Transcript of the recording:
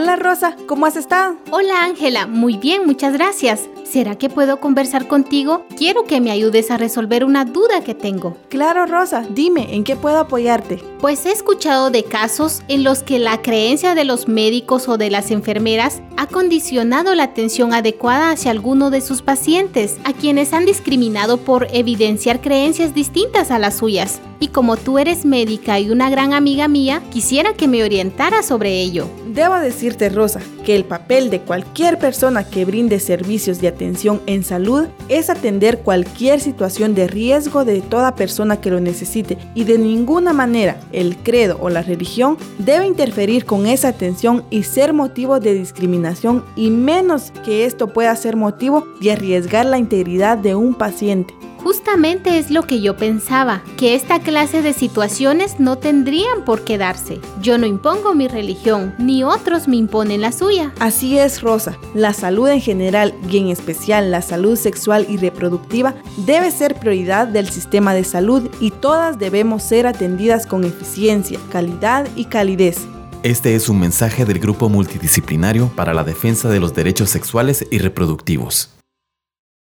Hola Rosa, ¿cómo has estado? Hola Ángela, muy bien, muchas gracias. ¿Será que puedo conversar contigo? Quiero que me ayudes a resolver una duda que tengo. Claro Rosa, dime, ¿en qué puedo apoyarte? Pues he escuchado de casos en los que la creencia de los médicos o de las enfermeras ha condicionado la atención adecuada hacia alguno de sus pacientes, a quienes han discriminado por evidenciar creencias distintas a las suyas. Y como tú eres médica y una gran amiga mía, quisiera que me orientara sobre ello. Debo decirte, Rosa, que el papel de cualquier persona que brinde servicios de atención en salud es atender cualquier situación de riesgo de toda persona que lo necesite y de ninguna manera el credo o la religión debe interferir con esa atención y ser motivo de discriminación y menos que esto pueda ser motivo de arriesgar la integridad de un paciente. Justamente es lo que yo pensaba, que esta clase de situaciones no tendrían por qué darse. Yo no impongo mi religión, ni otros me imponen la suya. Así es, Rosa. La salud en general y en especial la salud sexual y reproductiva debe ser prioridad del sistema de salud y todas debemos ser atendidas con eficiencia, calidad y calidez. Este es un mensaje del Grupo Multidisciplinario para la Defensa de los Derechos Sexuales y Reproductivos.